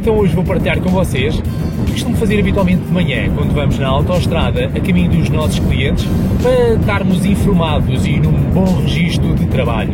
Então hoje vou partilhar com vocês o que costumo fazer habitualmente de manhã, quando vamos na autoestrada a caminho dos nossos clientes, para estarmos informados e num bom registro de trabalho.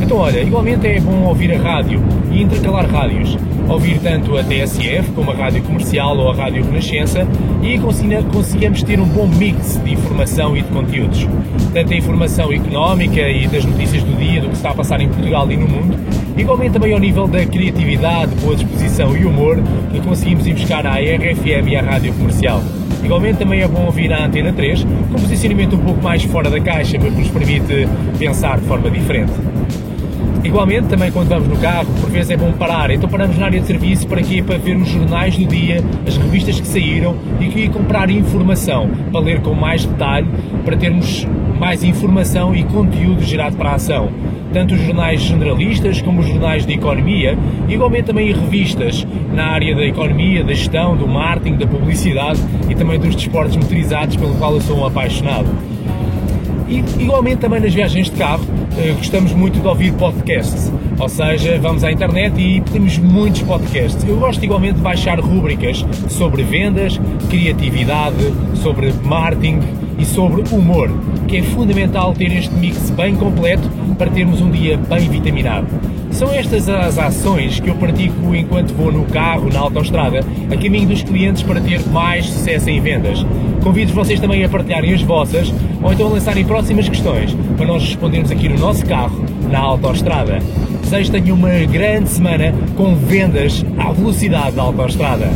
Então olha, igualmente é bom ouvir a rádio e intercalar rádios. Ouvir tanto a TSF como a rádio comercial ou a rádio Renascença e consigamos ter um bom mix de informação e de conteúdos. Tanto a informação económica e das notícias do dia, do que está a passar em Portugal e no mundo, igualmente também ao nível da criatividade, boa disposição e humor que conseguimos ir buscar à RFM e à rádio comercial. Igualmente também é bom ouvir a Antena 3, com um posicionamento um pouco mais fora da caixa, mas nos permite pensar de forma diferente. Igualmente, também quando vamos no carro, por vezes é bom parar. Então paramos na área de serviço para quê? Para ver os jornais do dia, as revistas que saíram e que comprar informação, para ler com mais detalhe, para termos mais informação e conteúdo gerado para a ação. Tanto os jornais generalistas como os jornais de economia, igualmente também revistas na área da economia, da gestão, do marketing, da publicidade e também dos desportos motorizados, pelo qual eu sou um apaixonado. E igualmente também nas viagens de carro, eh, gostamos muito de ouvir podcasts, ou seja, vamos à internet e temos muitos podcasts. Eu gosto igualmente de baixar rúbricas sobre vendas, criatividade, sobre marketing e sobre humor, que é fundamental ter este mix bem completo para termos um dia bem vitaminado. São estas as ações que eu pratico enquanto vou no carro, na autoestrada, a caminho dos clientes para ter mais sucesso em vendas. Convido vocês também a partilharem as vossas ou então a lançarem próximas questões para nós respondermos aqui no nosso carro, na autoestrada. Desejo tenham uma grande semana com vendas à velocidade da autoestrada.